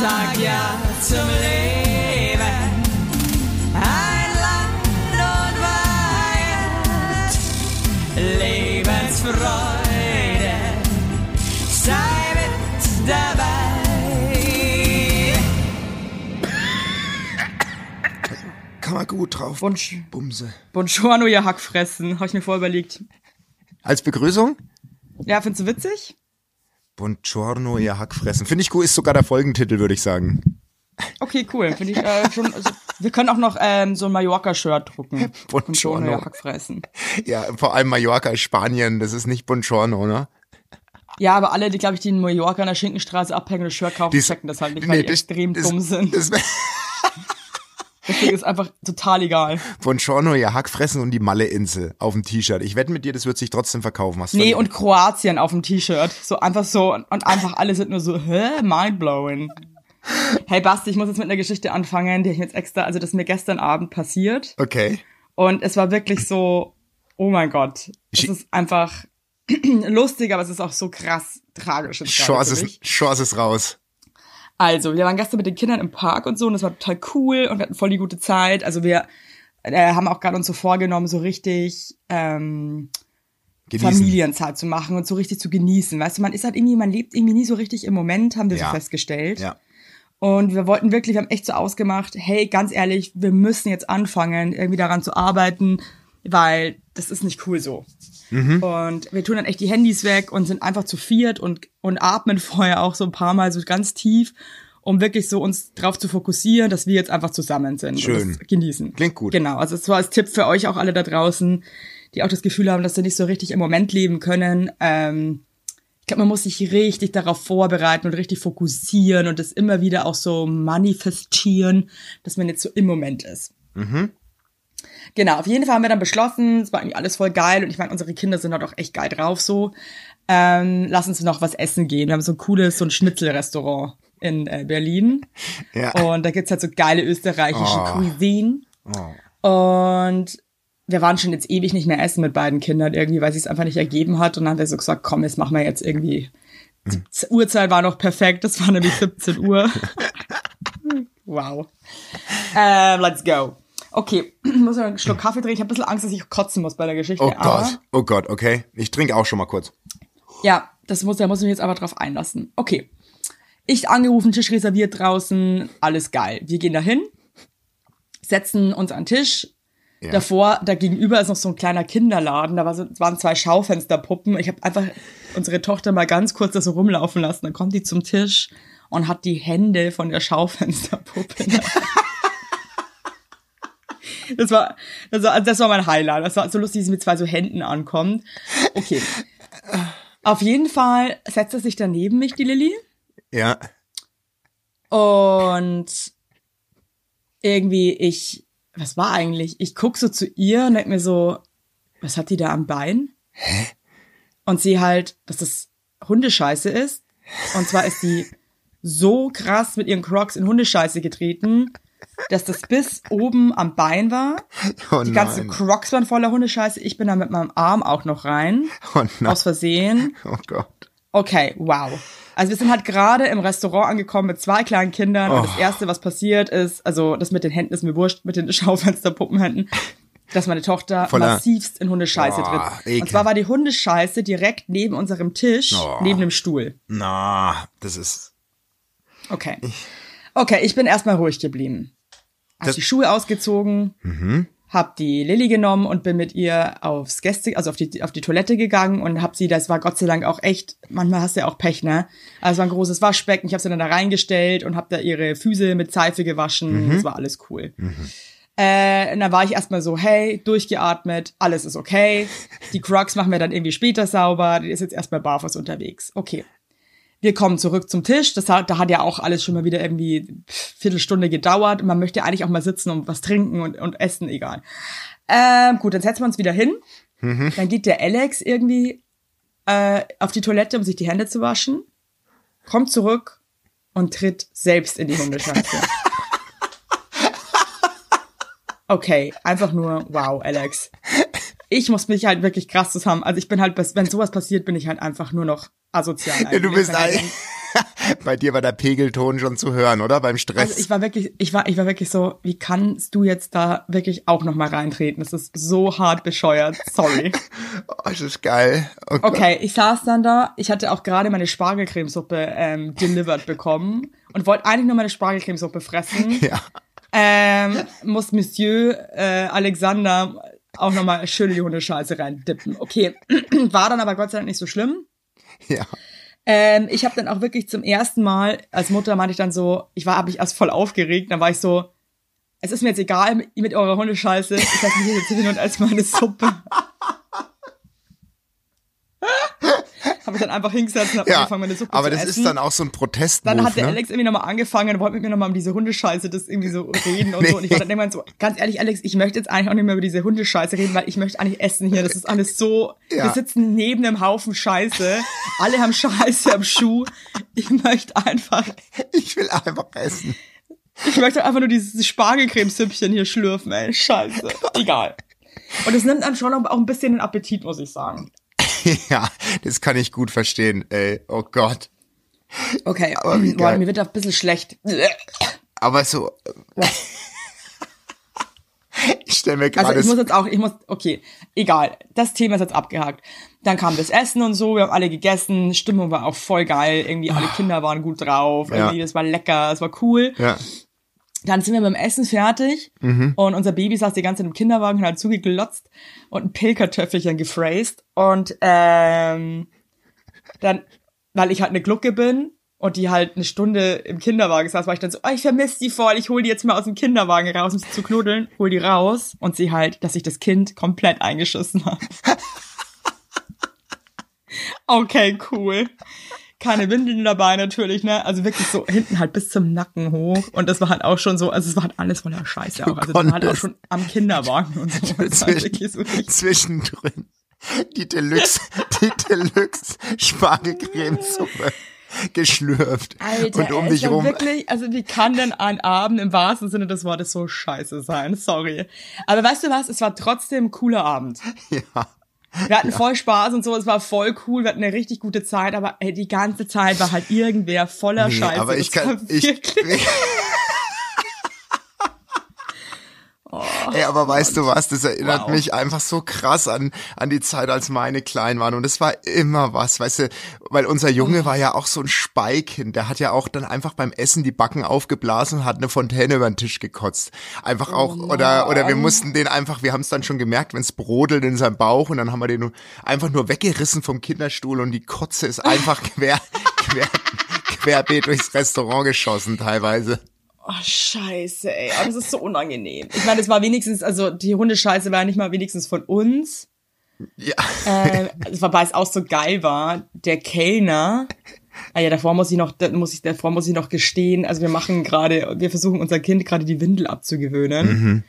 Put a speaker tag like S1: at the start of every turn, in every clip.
S1: sag ja zum Leben. Ein Land und Weihend, Lebensfreude, sei mit dabei.
S2: Kann man gut drauf.
S3: Wunsch.
S2: Bumse.
S3: Buongiorno, ihr Hackfressen. Habe ich mir vorher überlegt.
S2: Als Begrüßung?
S3: Ja, findest du witzig?
S2: Buongiorno, ihr Hackfressen. Finde ich gut, ist sogar der Folgentitel, würde ich sagen.
S3: Okay, cool. Finde ich äh, schon. Also, wir können auch noch ähm, so ein Mallorca-Shirt drucken.
S2: Buongiorno.
S3: ihr Hackfressen.
S2: Ja, vor allem Mallorca, Spanien, das ist nicht Buongiorno, ne?
S3: Ja, aber alle, die, glaube ich, die in Mallorca an der Schinkenstraße abhängen und das Shirt kaufen,
S2: Dies-
S3: checken das halt nicht, weil die
S2: das-
S3: extrem
S2: das-
S3: dumm sind.
S2: Das,
S3: Deswegen ist einfach total egal.
S2: Buongiorno, ihr Hackfressen und die Malle-Insel auf dem T-Shirt. Ich wette mit dir, das wird sich trotzdem verkaufen. Hast
S3: Nee, und Kroatien auf dem T-Shirt. So einfach so und einfach alle sind nur so, hä, mindblowing. Hey Basti, ich muss jetzt mit einer Geschichte anfangen, die ich jetzt extra, also das ist mir gestern Abend passiert
S2: Okay.
S3: und es war wirklich so, oh mein Gott, es ist einfach lustig, aber es ist auch so krass tragisch.
S2: Chance ist, Chance ist raus.
S3: Also, wir waren gestern mit den Kindern im Park und so und das war total cool und wir hatten voll die gute Zeit. Also wir äh, haben auch gerade uns so vorgenommen, so richtig ähm,
S2: Genießen.
S3: Familienzeit zu machen und so richtig zu genießen. Weißt du, man ist halt irgendwie, man lebt irgendwie nie so richtig im Moment, haben wir
S2: Ja.
S3: so festgestellt.
S2: Ja.
S3: Und wir wollten wirklich, wir haben echt so ausgemacht, hey, ganz ehrlich, wir müssen jetzt anfangen, irgendwie daran zu arbeiten, weil das ist nicht cool so. Und wir tun dann echt die Handys weg und sind einfach zu viert und, und atmen vorher auch so ein paar Mal so ganz tief, um wirklich so uns drauf zu fokussieren, dass wir jetzt einfach zusammen sind
S2: Schön.
S3: und das genießen.
S2: Klingt gut.
S3: Genau, also es war als Tipp für euch auch alle da draußen, die auch das Gefühl haben, dass sie nicht so richtig im Moment leben können. Ähm, ich glaube, man muss sich richtig darauf vorbereiten und richtig fokussieren und das immer wieder auch so manifestieren, dass man jetzt so im Moment ist. Genau, auf jeden Fall haben wir dann beschlossen, es war irgendwie alles voll geil und ich meine, unsere Kinder sind halt auch echt geil drauf so. Ähm, lass uns noch was essen gehen. Wir haben so ein cooles, so ein Schnitzelrestaurant in äh, Berlin.
S2: Ja.
S3: Und da gibt's halt so geile österreichische
S2: Oh.
S3: Cuisine. Und wir waren schon jetzt ewig nicht mehr essen mit beiden Kindern irgendwie, weil sie es einfach nicht ergeben hat. Und dann haben wir so gesagt, komm, jetzt machen wir jetzt irgendwie. Die Uhrzeit war noch perfekt, das war nämlich 17 Uhr. wow. Ähm, let's go. Okay, ich muss noch einen Schluck Kaffee trinken. Ich habe ein bisschen Angst, dass ich kotzen muss bei der Geschichte.
S2: Oh Gott, oh Gott, okay. Ich trinke auch schon mal kurz.
S3: ja, das muss, da muss ich mich jetzt aber drauf einlassen. Okay. Ich angerufen, Tisch reserviert draußen, alles geil. Wir gehen dahin, setzen uns an den Tisch.
S2: Ja.
S3: Davor, da gegenüber ist noch so ein kleiner Kinderladen, da war so, waren zwei Schaufensterpuppen. Ich habe einfach unsere Tochter mal ganz kurz da so rumlaufen lassen. Dann kommt die zum Tisch und hat die Hände von der Schaufensterpuppe. Das war, das war, das war mein Highlight. Das war so lustig, wie sie mit zwei so Händen ankommt. Okay. Auf jeden Fall setzt er sich dann neben mich, die Lilly.
S2: Ja.
S3: Und irgendwie, ich, was war eigentlich? Ich guck so zu ihr und denk mir so, was hat die da am Bein? Hä? Und sie halt, dass das Hundescheiße ist. Und zwar ist die so krass mit ihren Crocs in Hundescheiße getreten, dass das bis oben am Bein war.
S2: Oh
S3: Die ganzen
S2: nein.
S3: Crocs waren voller Hundescheiße. Ich bin da mit meinem Arm auch noch rein.
S2: Oh nein.
S3: Aus Versehen.
S2: Oh Gott.
S3: Okay, wow. Also wir sind halt gerade im Restaurant angekommen mit zwei kleinen Kindern und
S2: Oh.
S3: das erste, was passiert ist, also das mit den Händen ist mir wurscht, mit den Schaufensterpuppenhänden, dass meine Tochter
S2: Voller-
S3: massivst in Hundescheiße
S2: Boah,
S3: tritt.
S2: ekel.
S3: Und zwar war die Hundescheiße direkt neben unserem Tisch,
S2: Oh.
S3: neben dem Stuhl.
S2: Na, das ist.
S3: Okay. Okay, ich bin erstmal ruhig geblieben. Hab
S2: Das-
S3: die Schuhe ausgezogen, hab die Lilly genommen und bin mit ihr aufs Gäste, also auf die, auf die Toilette gegangen und hab sie, das war Gott sei Dank auch echt, manchmal hast du ja auch Pech, ne? Also war ein großes Waschbecken, ich hab sie dann da reingestellt und hab da ihre Füße mit Seife gewaschen, das war alles cool. Äh, und dann war ich erstmal so, hey, durchgeatmet, alles ist okay. Die Crocs machen wir dann irgendwie später sauber, die ist jetzt erstmal barfuß unterwegs. Okay. Wir kommen zurück zum Tisch. Das hat, da hat ja auch alles schon mal wieder irgendwie Viertelstunde gedauert. Und man möchte eigentlich auch mal sitzen und was trinken und, und essen, egal. Ähm, gut, dann setzen wir uns wieder hin. Dann geht der Alex irgendwie äh, auf die Toilette, um sich die Hände zu waschen. Kommt zurück und tritt selbst in die Hundescheiße. Okay, einfach nur wow, Alex. Ich muss mich halt wirklich krass zusammen. Also ich bin halt, wenn sowas passiert, bin ich halt einfach nur noch asozial.
S2: Ja, du
S3: eigentlich.
S2: bist
S3: denk,
S2: Bei dir war der Pegelton schon zu hören, oder? Beim Stress.
S3: Also ich war wirklich, ich war, ich war wirklich so, wie kannst du jetzt da wirklich auch noch mal reintreten? Das ist so hart bescheuert. Sorry.
S2: oh, das ist geil. Oh.
S3: Okay, ich saß dann da. Ich hatte auch gerade meine Spargelcremesuppe ähm, delivered bekommen und wollte eigentlich nur meine Spargelcremesuppe fressen.
S2: Ja.
S3: Ähm, muss Monsieur äh, Alexander auch nochmal schön in die Hundescheiße reindippen. Okay, war dann aber Gott sei Dank nicht so schlimm.
S2: Ja.
S3: Ähm, ich habe dann auch wirklich zum ersten Mal als Mutter meinte ich dann so, ich war, habe ich erst voll aufgeregt, dann war ich so, es ist mir jetzt egal mit, mit eurer Hundescheiße, ich lasse mich jetzt hin und als meine Suppe. habe ich dann einfach hingesetzt und habe
S2: Ja,
S3: angefangen, meine Suppe
S2: aber
S3: zu
S2: das
S3: essen.
S2: ist dann auch so ein Protest.
S3: Dann hat der
S2: ne?
S3: Alex irgendwie nochmal angefangen und wollte mit mir nochmal um diese Hundescheiße das irgendwie so reden und
S2: Nee.
S3: so. Und ich war dann irgendwann so, ganz ehrlich, Alex, ich möchte jetzt eigentlich auch nicht mehr über diese Hundescheiße reden, weil ich möchte eigentlich essen hier. Das ist alles so,
S2: Ja.
S3: wir sitzen neben einem Haufen Scheiße. Alle haben Scheiße am Schuh. Ich möchte einfach,
S2: Ich will einfach essen.
S3: ich möchte einfach nur dieses Spargelcremesüppchen hier schlürfen, ey. Scheiße. Egal. Und es nimmt einem schon auch ein bisschen den Appetit, muss ich sagen.
S2: ja, das kann ich gut verstehen, ey. Oh Gott.
S3: Okay,
S2: Aber
S3: boah, mir wird auch ein bisschen schlecht.
S2: Aber so. ich stelle mir
S3: Also
S2: gerade.
S3: ich muss jetzt auch, ich muss, okay, egal, das Thema ist jetzt abgehakt. Dann kam das Essen und so, wir haben alle gegessen, Stimmung war auch voll geil, irgendwie alle Kinder waren gut drauf,
S2: Ja.
S3: irgendwie, das war lecker, es war cool.
S2: ja.
S3: Dann sind wir dem Essen fertig
S2: Mhm.
S3: und unser Baby saß die ganze Zeit im Kinderwagen und hat zugeglotzt und ein Pilkertöffelchen gefräst und ähm, dann, weil ich halt eine Glucke bin und die halt eine Stunde im Kinderwagen saß, war ich dann so, oh, ich vermisse die voll, ich hol die jetzt mal aus dem Kinderwagen raus, um sie zu knuddeln, hol die raus und sie halt, dass ich das Kind komplett eingeschissen habe. okay, cool. Keine Windeln dabei natürlich, ne? Also wirklich so hinten halt bis zum Nacken hoch. Und das war halt auch schon so, also es war halt alles voller Scheiße auch. Also das war halt auch schon am Kinderwagen und so.
S2: Zwischen-
S3: so
S2: Zwischendrin. Die Deluxe, die Deluxe Spargelcremesuppe geschlürft.
S3: Alter,
S2: und um
S3: es
S2: dich rum.
S3: wirklich, also wie kann denn ein Abend im wahrsten Sinne des Wortes so scheiße sein? Sorry. Aber weißt du was? Es war trotzdem ein cooler Abend.
S2: Ja.
S3: Wir hatten voll Spaß und so, es war voll cool, wir hatten eine richtig gute Zeit, aber ey, die ganze Zeit war halt irgendwer voller
S2: Nee,
S3: Scheiße.
S2: aber ich kann, ich,
S3: wirklich-
S2: Ey, aber weißt du was, das erinnert
S3: Wow.
S2: mich einfach so krass an, an die Zeit, als meine klein waren. Und es war immer was, weißt du, weil unser Junge war ja auch so ein Speikind. Der hat ja auch dann einfach beim Essen die Backen aufgeblasen und hat eine Fontäne über den Tisch gekotzt. Einfach auch, oder, oder wir mussten den einfach, wir haben es dann schon gemerkt, wenn es brodelt in seinem Bauch und dann haben wir den einfach nur weggerissen vom Kinderstuhl und die Kotze ist einfach quer, quer, querbeet durchs Restaurant geschossen teilweise.
S3: Oh, scheiße, ey. Oh, das ist so unangenehm. Ich meine, es war wenigstens, also die Hundescheiße war ja nicht mal wenigstens von uns.
S2: Ja.
S3: Äh, es war, weil es auch so geil war, der Kellner, ah ja, davor muss ich noch, muss ich, davor muss ich noch gestehen, also wir machen gerade, wir versuchen unser Kind gerade die Windel abzugewöhnen.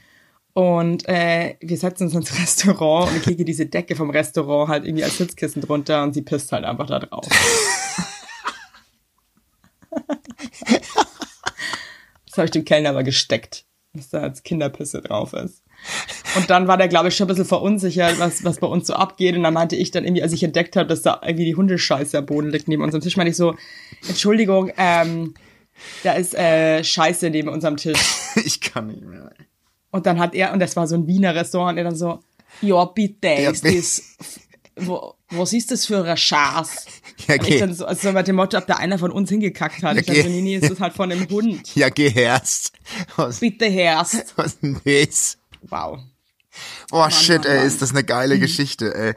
S3: Und äh, wir setzen uns ins Restaurant und ich kriege diese Decke vom Restaurant halt irgendwie als Sitzkissen drunter und sie pisst halt einfach da drauf. das habe ich dem Kellner aber gesteckt, dass da als Kinderpisse drauf ist. Und dann war der, glaube ich, schon ein bisschen verunsichert, was, was bei uns so abgeht. Und dann meinte ich dann irgendwie, als ich entdeckt habe, dass da irgendwie die Hundescheiße am Boden liegt neben unserem Tisch, meinte ich so, Entschuldigung, ähm, da ist äh, Scheiße neben unserem Tisch.
S2: Ich kann nicht mehr.
S3: Und dann hat er, und das war so ein Wiener Restaurant, und er dann so, ja, bitte, ist das, wo, was ist das für ein Schaß?
S2: Ja, geh,
S3: dann so, also mit dem Motto, ob da einer von uns hingekackt hat.
S2: Ja,
S3: ich nee, nee, ist das halt von dem Hund.
S2: ja, geh herst. Was,
S3: Bitte herst.
S2: was ist denn das?
S3: Wow.
S2: Oh shit,
S3: Mann,
S2: ey,
S3: Mann.
S2: ist das eine geile Geschichte, ey.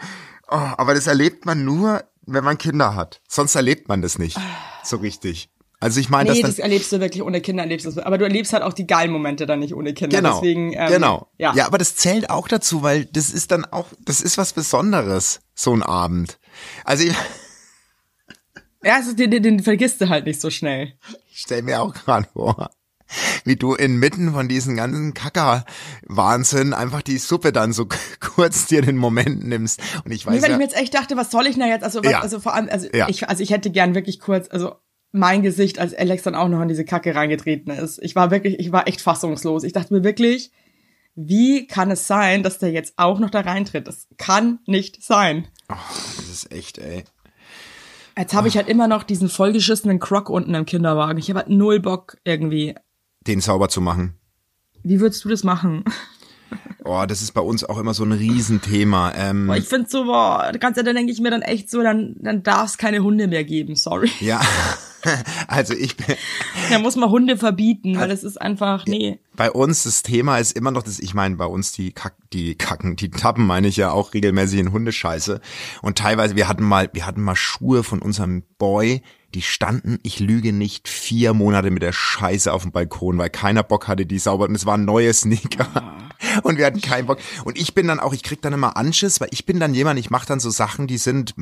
S2: Oh, aber das erlebt man nur, wenn man Kinder hat. Sonst erlebt man das nicht. So richtig. Also ich meine,
S3: Nee, das erlebst du wirklich ohne Kinder, erlebst du das. Aber du erlebst halt auch die geilen Momente dann nicht ohne Kinder.
S2: genau,
S3: Deswegen, ähm,
S2: genau.
S3: Ja.
S2: ja, aber das zählt auch dazu, weil das ist dann auch, das ist was Besonderes, so ein Abend. Also ich,
S3: ja also den, den, den vergisst du halt nicht so schnell.
S2: ich stell mir auch gerade vor, wie du inmitten von diesen ganzen Kacker-Wahnsinn einfach die Suppe dann so kurz dir den Moment nimmst. Und ich
S3: Nee,
S2: weiß
S3: weil
S2: ja,
S3: ich mir jetzt echt dachte, was soll ich denn da jetzt? Also, was,
S2: Ja.
S3: also vor allem, also
S2: Ja.
S3: ich, also ich hätte gern wirklich kurz, also mein Gesicht, als Alex dann auch noch in diese Kacke reingetreten ist. Ich war wirklich, ich war echt fassungslos. Ich dachte mir wirklich, wie kann es sein, dass der jetzt auch noch da reintritt? Das kann nicht sein.
S2: das ist echt, ey.
S3: Jetzt habe ich halt immer noch diesen vollgeschissenen Croc unten im Kinderwagen. Ich habe halt null Bock irgendwie.
S2: Den sauber zu machen.
S3: Wie würdest du das machen?
S2: Oh, das ist bei uns auch immer so ein Riesenthema. Ähm,
S3: Boah, ich finde so, boah, ganz ehrlich, dann denke ich mir dann echt so, dann, dann darf es keine Hunde mehr geben, sorry.
S2: ja, also ich bin,
S3: Da muss man Hunde verbieten, weil das ist einfach, nee.
S2: bei uns das Thema ist immer noch das, ich meine, bei uns die Kack, die Kacken, die Tappen meine ich ja auch regelmäßig in Hundescheiße. Und teilweise, wir hatten mal, wir hatten mal Schuhe von unserem Boy, die standen, ich lüge nicht, vier Monate mit der Scheiße auf dem Balkon, weil keiner Bock hatte, die sauber, und es waren neue Sneaker. Und wir hatten keinen Bock. Und ich bin dann auch, ich krieg dann immer Anschiss, weil ich bin dann jemand, ich mache dann so Sachen, die sind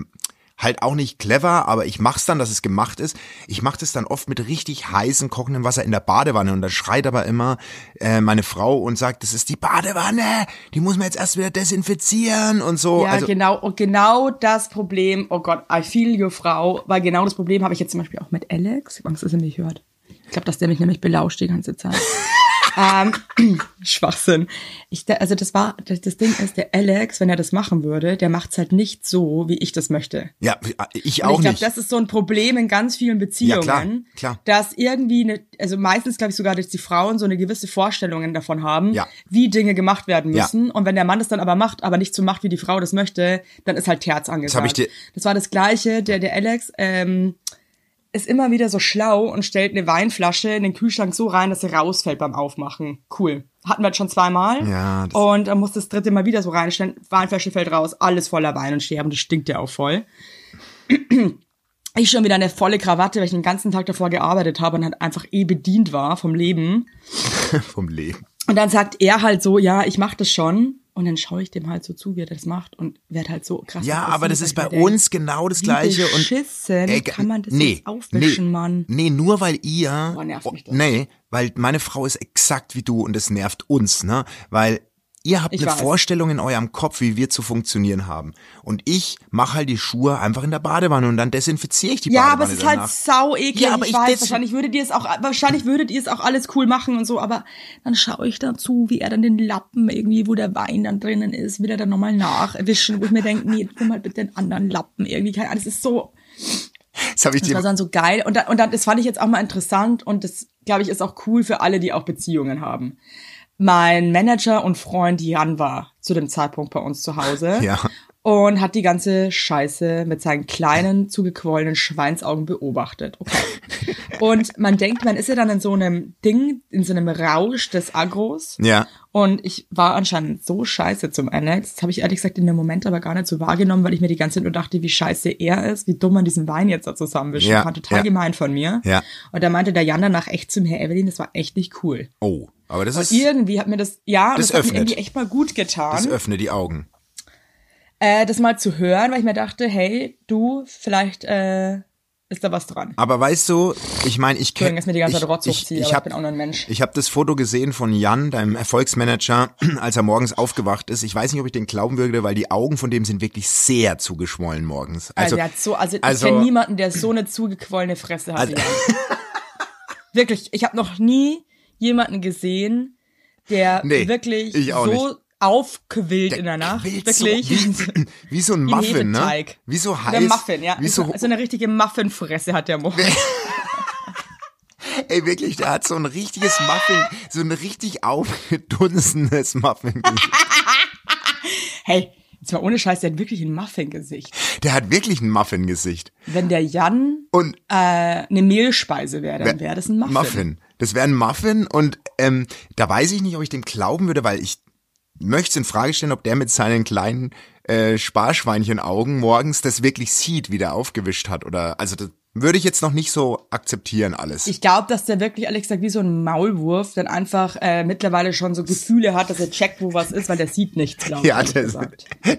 S2: halt auch nicht clever, aber ich mach's dann, dass es gemacht ist. Ich mache das dann oft mit richtig heißem, kochendem Wasser in der Badewanne und da schreit aber immer äh, meine Frau und sagt, das ist die Badewanne, die muss man jetzt erst wieder desinfizieren und so.
S3: Ja,
S2: also,
S3: genau, und genau das Problem, oh Gott, I feel you, Frau, weil genau das Problem habe ich jetzt zum Beispiel auch mit Alex. Ich hab Angst, dass er mich hört. Ich glaube, dass der mich nämlich belauscht die ganze Zeit. ähm, Schwachsinn. Ich, also das war, das, das Ding ist, der Alex, wenn er das machen würde, der macht's halt nicht so, wie ich das möchte.
S2: ja, ich
S3: Und
S2: auch
S3: ich glaube,
S2: nicht.
S3: das ist so ein Problem in ganz vielen Beziehungen,
S2: klar, klar.
S3: dass irgendwie eine, also meistens glaube ich sogar, dass die Frauen so eine gewisse Vorstellungen davon haben,
S2: Ja.
S3: wie Dinge gemacht werden
S2: Ja.
S3: müssen. Und wenn der Mann das dann aber macht, aber nicht so macht, wie die Frau das möchte, dann ist halt Terz angesagt.
S2: hab ich dir-
S3: das war das Gleiche. Der, der Alex ähm, ist immer wieder so schlau und stellt eine Weinflasche in den Kühlschrank so rein, dass sie rausfällt beim Aufmachen. Cool. Hatten wir jetzt schon zweimal.
S2: Ja,
S3: und dann muss das dritte Mal wieder so reinstellen. Weinflasche fällt raus, alles voller Wein und Sterben. Das stinkt ja auch voll. Ich schon wieder eine volle Krawatte, weil ich den ganzen Tag davor gearbeitet habe und halt einfach eh bedient war vom Leben.
S2: vom Leben.
S3: Und dann sagt er halt so, ja, ich mach das schon. Und dann schaue ich dem halt so zu, wie er das macht und werd halt so krass.
S2: Ja, aber das ist bei uns genau das Gleiche. und
S3: beschissen
S2: Ey,
S3: kann man das
S2: nee,
S3: jetzt aufwischen,
S2: nee,
S3: Mann.
S2: Nee, nur weil ihr.
S3: Boah, nervt mich das.
S2: Nee, weil meine Frau ist exakt wie du und es nervt uns, ne? Weil ihr habt
S3: Ich
S2: eine
S3: weiß.
S2: Vorstellung in eurem Kopf, wie wir zu funktionieren haben. Und ich mache halt die Schuhe einfach in der Badewanne und dann desinfiziere ich die
S3: Ja,
S2: Badewanne
S3: aber es ist halt
S2: danach.
S3: sau eklig.
S2: Ja, aber
S3: ich
S2: ich
S3: weiß, wahrscheinlich würdet ihr es auch, wahrscheinlich würdet ihr es auch alles cool machen und so, aber dann schaue ich dazu, wie er dann den Lappen irgendwie, wo der Wein dann drinnen ist, will er dann nochmal nachwischen, wo ich mir denke, nee, nimm mal bitte den anderen Lappen irgendwie. Keine Ahnung, Das ist so,
S2: Das habe ich
S3: das
S2: dir
S3: war dann so geil. Und dann, und dann, das fand ich jetzt auch mal interessant und das, glaube ich, ist auch cool für alle, die auch Beziehungen haben. Mein Manager und Freund Jan war zu dem Zeitpunkt bei uns zu Hause.
S2: Ja.
S3: Und hat die ganze Scheiße mit seinen kleinen, zugequollenen Schweinsaugen beobachtet. Okay. Und man denkt, man ist ja dann in so einem Ding, in so einem Rausch des Agros.
S2: Ja.
S3: Und ich war anscheinend so scheiße zum Alex. Das habe ich ehrlich gesagt in dem Moment aber gar nicht so wahrgenommen, weil ich mir die ganze Zeit nur dachte, wie scheiße er ist, wie dumm man diesen Wein jetzt da zusammenwischen
S2: Ja,
S3: kann. Total
S2: ja.
S3: gemein von mir.
S2: Ja.
S3: Und da meinte der Jan danach echt zum Herr Evelyn, das war echt nicht cool.
S2: Oh, aber das ist
S3: Und irgendwie hat mir das, ja,
S2: Das
S3: das, hat mir irgendwie echt mal gut getan
S2: das öffne die Augen.
S3: äh, das mal zu hören, weil ich mir dachte, hey, du, vielleicht äh, ist da was dran.
S2: Aber weißt du, ich meine, ich kenne
S3: dass mir die ganze
S2: ich, ich, ich,
S3: aber ich
S2: hab,
S3: bin auch nur ein Mensch.
S2: Ich habe das Foto gesehen von Jan, deinem Erfolgsmanager, als er morgens aufgewacht ist. Ich weiß nicht, ob ich den glauben würde, weil die Augen von dem sind wirklich sehr zugeschwollen morgens.
S3: Also,
S2: Also,
S3: der hat so, also,
S2: also-
S3: ich kenne niemanden, der so eine zugequollene Fresse hat.
S2: Also-
S3: wirklich, ich habe noch nie jemanden gesehen, der
S2: Nee,
S3: wirklich so aufquillt in der Nacht. Wirklich.
S2: So, wie, wie so ein Muffin, ne? Wie so heiß.
S3: Der Muffin, ja.
S2: Wie so,
S3: so eine richtige Muffinfresse hat der Morgen.
S2: ey, wirklich, der hat so ein richtiges Muffin, so ein richtig aufgedunsenes Muffin.
S3: Hey, jetzt mal ohne Scheiß, der hat wirklich ein Muffin-Gesicht.
S2: Der hat wirklich ein Muffin-Gesicht.
S3: Wenn der Jan
S2: Und
S3: äh, eine Mehlspeise wäre, dann wäre das ein Muffin.
S2: Muffin. Das wäre ein Muffin und ähm, da weiß ich nicht, ob ich dem glauben würde, weil ich möchte es in Frage stellen, ob der mit seinen kleinen äh, Sparschweinchenaugen morgens das wirklich sieht, wie der aufgewischt hat oder also das würde ich jetzt noch nicht so akzeptieren alles.
S3: Ich glaube, dass der wirklich, ehrlich gesagt, wie so ein Maulwurf dann einfach äh, mittlerweile schon so Gefühle hat, dass er checkt, wo was ist, weil der sieht nichts, glaube ich.
S2: ja, das,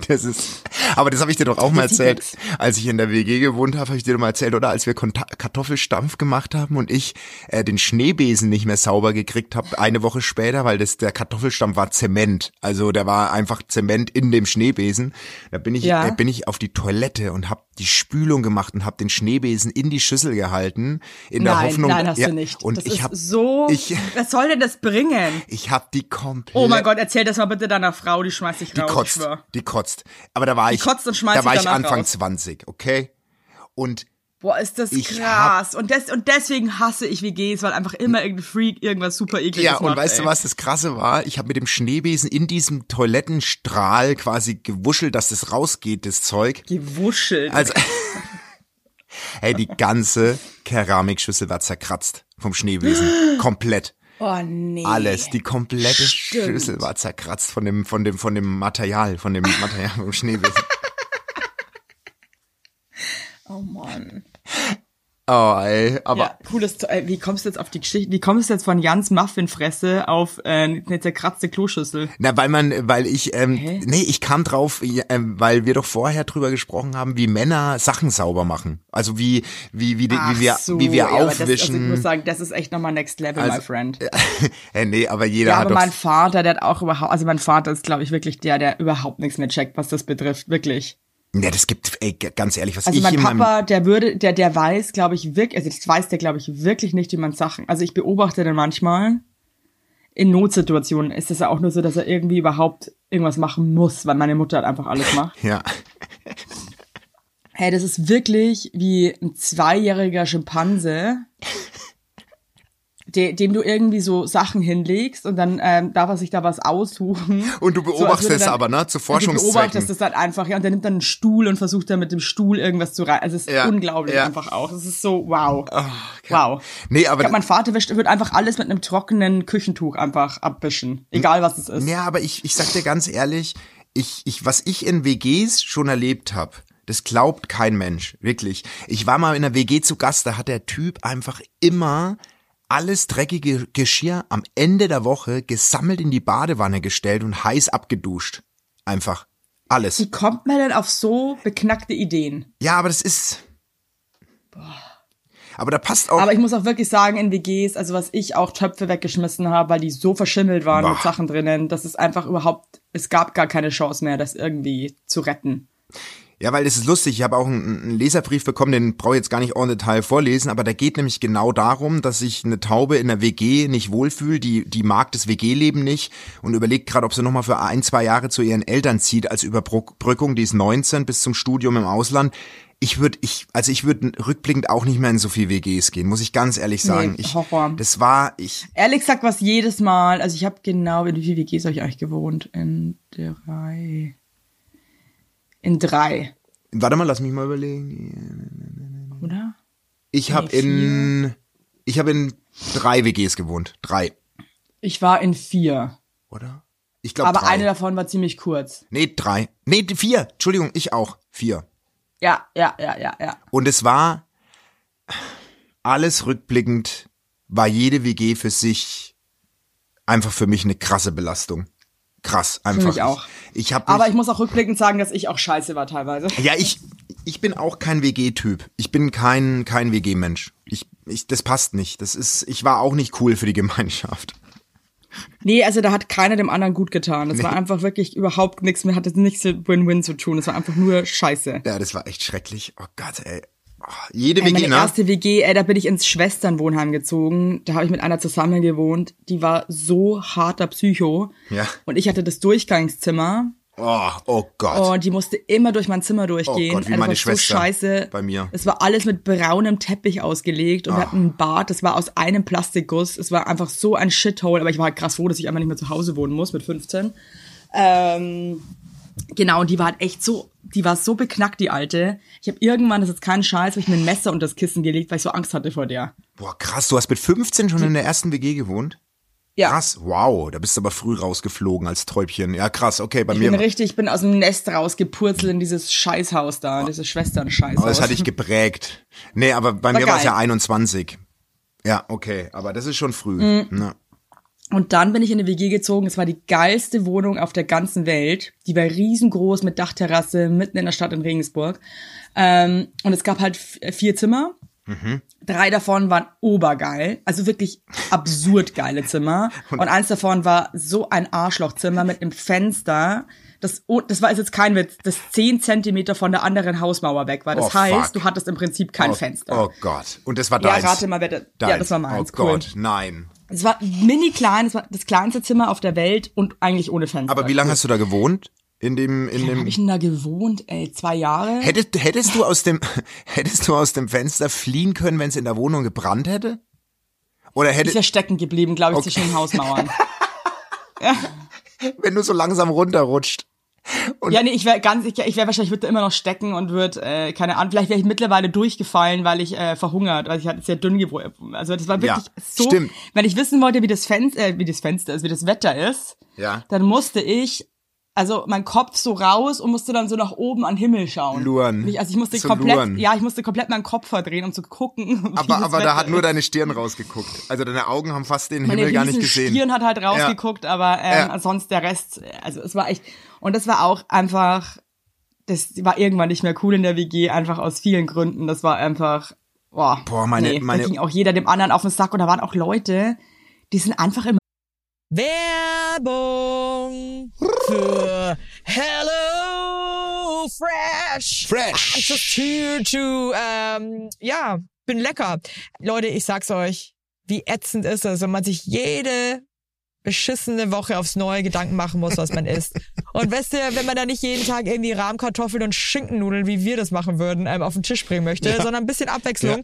S2: das ist. Aber das habe ich dir doch auch mal
S3: Der sieht
S2: erzählt,
S3: nix.
S2: als ich in der WG gewohnt habe, habe ich dir doch mal erzählt, oder als wir Kartoffelstampf gemacht haben und ich äh, den Schneebesen nicht mehr sauber gekriegt habe, eine Woche später, weil das der Kartoffelstampf war Zement, also der war einfach Zement in dem Schneebesen. Da bin ich
S3: Ja.
S2: äh, bin ich auf die Toilette und habe die Spülung gemacht und habe den Schneebesen in die Schüssel gehalten in der
S3: nein,
S2: Hoffnung.
S3: nein, hast
S2: ja,
S3: du nicht.
S2: Und
S3: das
S2: ich habe
S3: so.
S2: ich-
S3: was soll denn das bringen?
S2: ich habe die komplett
S3: Oh mein Gott, erzähl das mal bitte deiner Frau, die schmeißt dich
S2: Die
S3: raus. ich
S2: kotzt, die kotzt. Aber da war ich,
S3: kotzt und schmeißt
S2: da war ich Anfang
S3: raus.
S2: 20, okay? Und
S3: Boah, ist das
S2: Ich
S3: krass. Und, des, und deswegen hasse ich WGs, weil einfach immer irgendein Freak irgendwas super ekliges
S2: Ja,
S3: macht.
S2: und weißt
S3: ey.
S2: du, was das Krasse war? Ich habe mit dem Schneebesen in diesem Toilettenstrahl quasi gewuschelt, dass das rausgeht, das Zeug.
S3: Gewuschelt.
S2: Also, hey, die ganze Keramikschüssel war zerkratzt vom Schneebesen. Komplett.
S3: oh nee.
S2: Alles, die komplette
S3: Stimmt.
S2: Schüssel war zerkratzt von dem, von dem, von dem Material, von dem Material vom Schneebesen.
S3: Oh Mann.
S2: Oh, ey, aber
S3: ja, cooles, äh, wie kommst du jetzt auf die Geschichte, wie kommst du jetzt von Jans Muffinfresse auf äh, eine zerkratzte Kloschüssel?
S2: Na, weil man, weil ich, ähm,
S3: Hä?
S2: nee, ich kam drauf, ähm, weil wir doch vorher drüber gesprochen haben, wie Männer Sachen sauber machen. Also wie, wie, wie, die, wie wir,
S3: so,
S2: wie wir
S3: aber Das, also ich
S2: aufwischen.
S3: muss sagen, das ist echt nochmal next level, my
S2: Also,
S3: friend.
S2: hey, nee, aber jeder
S3: Ja,
S2: hat
S3: aber mein Vater, der hat auch überhaupt, also mein Vater ist, glaube ich, wirklich der, der überhaupt nichts mehr checkt, was das betrifft, wirklich.
S2: Ja, das gibt, ey, ganz ehrlich, was
S3: Also
S2: ich
S3: mein Papa, der würde, der, der weiß, glaube ich, wirklich, also das weiß der, glaube ich, wirklich nicht, wie man Sachen, also ich beobachte den manchmal, in Notsituationen ist es ja auch nur so, dass er irgendwie überhaupt irgendwas machen muss, weil meine Mutter halt einfach alles macht.
S2: ja,
S3: Hey, das ist wirklich wie ein zweijähriger Schimpanse, de, dem du irgendwie so Sachen hinlegst und dann ähm, darf er sich da was aussuchen.
S2: Und du
S3: So,
S2: beobachtest
S3: würde dann-
S2: aber, ne, zu
S3: Und Du
S2: Forschungszwecken.
S3: beobachtest das halt einfach, ja, und der nimmt dann einen Stuhl und versucht dann mit dem Stuhl irgendwas zu reißen. Also es ist
S2: Ja,
S3: unglaublich
S2: ja.
S3: einfach auch. Es ist so, wow.
S2: okay.
S3: Wow.
S2: Nee, aber
S3: Ich glaub, mein Vater wischt, wird einfach alles mit einem trockenen Küchentuch einfach abwischen. Egal was es ist.
S2: Ja, aber ich, ich sag dir ganz ehrlich, ich, ich, was ich in WGs schon erlebt habe, das glaubt kein Mensch, wirklich. Ich war mal in einer WG zu Gast, da hat der Typ einfach immer alles dreckige Geschirr am Ende der Woche gesammelt in die Badewanne gestellt und heiß abgeduscht. Einfach. Alles.
S3: Wie kommt man denn auf so beknackte Ideen?
S2: Ja, aber das ist. Aber da passt auch.
S3: Aber ich muss auch wirklich sagen, in WGs, also was ich auch Töpfe weggeschmissen habe, weil die so verschimmelt waren
S2: Boah.
S3: mit Sachen drinnen, das ist einfach überhaupt, es gab gar keine Chance mehr, das irgendwie zu retten.
S2: Ja, weil das ist lustig. Ich habe auch einen, einen Leserbrief bekommen, den brauche ich jetzt gar nicht en Detail vorlesen, aber da geht nämlich genau darum, dass sich eine Taube in der WG nicht wohlfühlt, die, die mag das WG-Leben nicht und überlegt gerade, ob sie nochmal für ein, zwei Jahre zu ihren Eltern zieht als Überbrückung. Die ist 19 bis zum Studium im Ausland. Ich würde, ich, also ich würde rückblickend auch nicht mehr in so viel WGs gehen, muss ich ganz ehrlich sagen.
S3: Nee,
S2: ich,
S3: Horror.
S2: Das war, ich,
S3: Ehrlich gesagt, was jedes Mal, also ich habe genau, in wie viele WGs habe ich eigentlich gewohnt? In drei. In drei,
S2: warte mal, lass mich mal überlegen.
S3: oder?
S2: Ich habe
S3: Nee,
S2: in, ich habe in drei WGs gewohnt. Drei.
S3: Ich war in vier.
S2: oder? Ich glaube
S3: Aber
S2: drei.
S3: eine davon war ziemlich kurz.
S2: nee, drei. Nee, vier. Entschuldigung, ich auch. Vier.
S3: Ja, ja, ja, ja, ja.
S2: Und es war alles rückblickend, war jede WG für sich einfach für mich eine krasse Belastung. Krass, einfach.
S3: mich auch.
S2: Ich, ich habe
S3: Aber ich muss auch rückblickend sagen, dass ich auch scheiße war teilweise.
S2: ja, ich ich bin auch kein WG-Typ. Ich bin kein kein WG-Mensch. Ich, ich das passt nicht. Das ist ich war auch nicht cool für die Gemeinschaft.
S3: Nee, also da hat keiner dem anderen gut getan. Das war einfach wirklich überhaupt nichts mehr, hatte nichts mit Win-Win zu tun. Das war einfach nur Scheiße.
S2: Ja, das war echt schrecklich. Oh Gott, ey. Oh, jede
S3: Ey,
S2: WG,
S3: meine
S2: ne?
S3: erste WG, ey, da bin ich ins Schwesternwohnheim gezogen. Da habe ich mit einer zusammen gewohnt. Die war so harter Psycho.
S2: Ja.
S3: Und ich hatte das Durchgangszimmer.
S2: Oh, oh Gott.
S3: Und die musste immer durch mein Zimmer durchgehen.
S2: Oh Gott, wie
S3: Ey, das
S2: meine
S3: war
S2: Schwester
S3: so scheiße.
S2: bei mir.
S3: Es war alles mit braunem Teppich ausgelegt und wir
S2: Ah.
S3: hatten ein Bad, das war aus einem Plastikguss. Es war einfach so ein Shithole, aber ich war halt krass froh, dass ich einfach nicht mehr zu Hause wohnen muss mit 15. Ähm, genau, und die war halt echt so, die war so beknackt, die alte. Ich habe irgendwann, das ist kein Scheiß, hab ich mir ein Messer unter das Kissen gelegt, weil ich so Angst hatte vor der.
S2: Boah, krass, du hast mit 15 schon in der ersten WG gewohnt?
S3: Ja.
S2: Krass, wow, da bist du aber früh rausgeflogen als Täubchen. Ja, krass, okay, bei
S3: Ich
S2: mir.
S3: bin richtig, ich bin aus dem Nest rausgepurzelt in dieses Scheißhaus da, dieses Schwestern-Scheißhaus.
S2: aber das hatte ich geprägt. Nee, aber bei
S3: War
S2: mir war es ja 21. Ja, okay, aber das ist schon früh.
S3: Mhm.
S2: Ne?
S3: Und dann bin ich in eine WG gezogen. Es war die geilste Wohnung auf der ganzen Welt. Die war riesengroß mit Dachterrasse mitten in der Stadt in Regensburg. Ähm, und es gab halt f- vier Zimmer. Drei davon waren obergeil, also wirklich absurd geile Zimmer. Und eins davon war so ein Arschlochzimmer mit einem Fenster. Das, oh, das war jetzt kein Witz, das zehn Zentimeter von der anderen Hausmauer weg war. Das
S2: Oh,
S3: heißt,
S2: fuck.
S3: du hattest im Prinzip kein
S2: oh,
S3: Fenster.
S2: Oh Gott. Und das war
S3: Ja,
S2: deins.
S3: rate mal, wer da- ja,
S2: Deins.
S3: das war meins,
S2: Oh
S3: cool.
S2: Gott, nein.
S3: Es war, mini klein, es war das kleinste Zimmer auf der Welt und eigentlich ohne Fenster.
S2: Aber wie lange hast du da gewohnt?
S4: In dem, in
S5: Wie
S4: dem.
S5: habe ich denn da gewohnt, ey? Zwei Jahre?
S4: Hättest, hättest du aus dem, hättest du aus dem Fenster fliehen können, wenn es in der Wohnung gebrannt hätte? Oder
S5: Ich
S4: hätte,
S5: wäre stecken geblieben, glaube ich,
S4: Okay.
S5: zwischen den Hausmauern.
S4: wenn du so langsam runterrutscht? Und
S5: ja, nee, ich wäre ganz, ich, ich wäre wahrscheinlich, würde immer noch stecken und würde, äh, keine Ahnung, vielleicht wäre ich mittlerweile durchgefallen, weil ich äh, verhungert, weil ich halt sehr dünn geworden. Also das war wirklich
S4: Ja,
S5: so.
S4: stimmt.
S5: Wenn ich wissen wollte, wie das Fenster, äh, wie das Fenster ist, wie das Wetter ist,
S4: Ja.
S5: dann musste ich also mein Kopf so raus und musste dann so nach oben an den Himmel schauen.
S4: Luren.
S5: Also ich musste
S4: Zum
S5: komplett,
S4: Luren.
S5: ja, ich musste komplett meinen Kopf verdrehen, um zu gucken.
S4: aber, aber da hat nur deine Stirn rausgeguckt. Also deine Augen haben fast den
S5: Meine
S4: Himmel gar nicht gesehen.
S5: Stirn hat halt rausgeguckt, aber ähm,
S4: Ja.
S5: sonst der Rest, also es war echt, und das war auch einfach, das war irgendwann nicht mehr cool in der WG, einfach aus vielen Gründen. Das war einfach, boah,
S4: Boah, meine-
S5: nee,
S4: meine-
S5: da ging auch jeder dem anderen auf den Sack und da waren auch Leute, die sind einfach immer
S3: Werbung für Hello Fresh.
S4: Fresh.
S3: I'm just here to, ähm, ja, bin lecker. Leute, ich sag's euch, wie ätzend ist es, wenn man sich jede beschissene Woche aufs neue Gedanken machen muss, was man isst. Und weißt du, wenn man da nicht jeden Tag irgendwie Rahmkartoffeln und Schinkennudeln, wie wir das machen würden, ähm, auf den Tisch bringen möchte, sondern ein bisschen Abwechslung.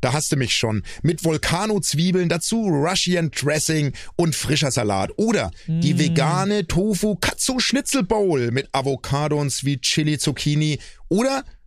S2: Da hast du mich schon. Mit Volcano-Zwiebeln, dazu Russian Dressing und frischer Salat. Oder die vegane Tofu Katsu Schnitzel Bowl mit Avocado und Sweet Chili Zucchini. Oder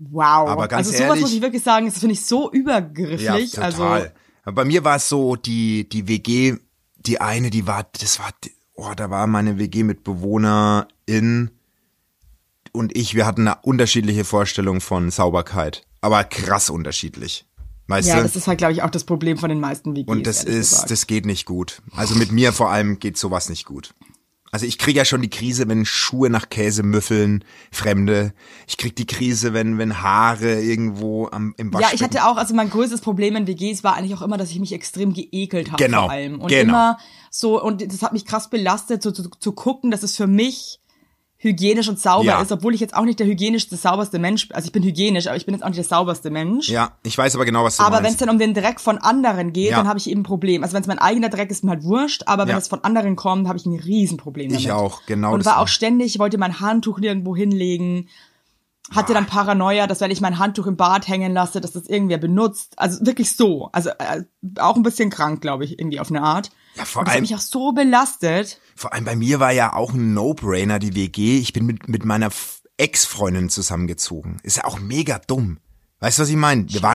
S5: Wow.
S4: Aber ganz
S5: also sowas
S4: ehrlich-
S5: muss ich wirklich sagen, das finde ich so übergriffig.
S4: Ja, total.
S5: Also
S4: Aber bei mir war es so, die, die WG, die eine, die war, das war, oh, da war meine WG mit Bewohnerin und ich, wir hatten eine unterschiedliche Vorstellung von Sauberkeit. Aber krass unterschiedlich. Weißt
S5: ja,
S4: du?
S5: das ist halt, glaube ich, auch das Problem von den meisten WGs.
S4: und das ist,
S5: gesagt.
S4: das geht nicht gut. Also mit mir vor allem geht sowas nicht gut. Also ich krieg ja schon die Krise, wenn Schuhe nach Käse müffeln, Fremde. Ich krieg die Krise, wenn, wenn Haare irgendwo am, im
S5: Ja,
S4: Waschbecken.
S5: ich hatte auch, also mein größtes Problem in WGs war eigentlich auch immer, dass ich mich extrem geekelt habe
S4: Genau,
S5: vor allem. Und
S4: genau.
S5: immer so, und das hat mich krass belastet, so zu, zu gucken, dass es für mich hygienisch und sauber
S4: Ja.
S5: ist, obwohl ich jetzt auch nicht der hygienischste, sauberste Mensch, also ich bin hygienisch, aber ich bin jetzt auch nicht der sauberste Mensch.
S4: Ja, ich weiß aber genau, was du
S5: Aber wenn es dann um den Dreck von anderen geht,
S4: Ja.
S5: dann habe ich eben ein Problem. Also wenn es mein eigener Dreck ist, mir halt wurscht, aber wenn
S4: Ja.
S5: es von anderen kommt, habe ich ein Riesenproblem damit.
S4: Ich auch, genau
S5: Und
S4: das
S5: war
S4: war-
S5: auch ständig, wollte mein Handtuch nirgendwo hinlegen, hatte dann Paranoia, dass wenn ich mein Handtuch im Bad hängen lasse, dass das irgendwer benutzt. Also wirklich so. Also äh, auch ein bisschen krank, glaube ich, irgendwie auf eine Art.
S4: Ja, vor
S5: Und das hat
S4: allem-
S5: mich auch so belastet.
S4: Vor allem bei mir war ja auch ein No-Brainer die WG. Ich bin mit, mit meiner Ex-Freundin zusammengezogen. Ist ja auch mega dumm. Weißt du, was ich meine? Wir waren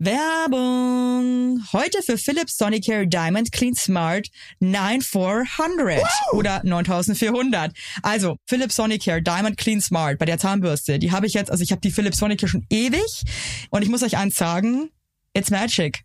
S3: Werbung. Heute für Philips Sonicare Diamond Clean Smart 9400 oder 9400. Also Philips Sonicare Diamond Clean Smart bei der Zahnbürste. Die habe ich jetzt, also ich habe die Philips Sonicare schon ewig und ich muss euch eins sagen, it's magic.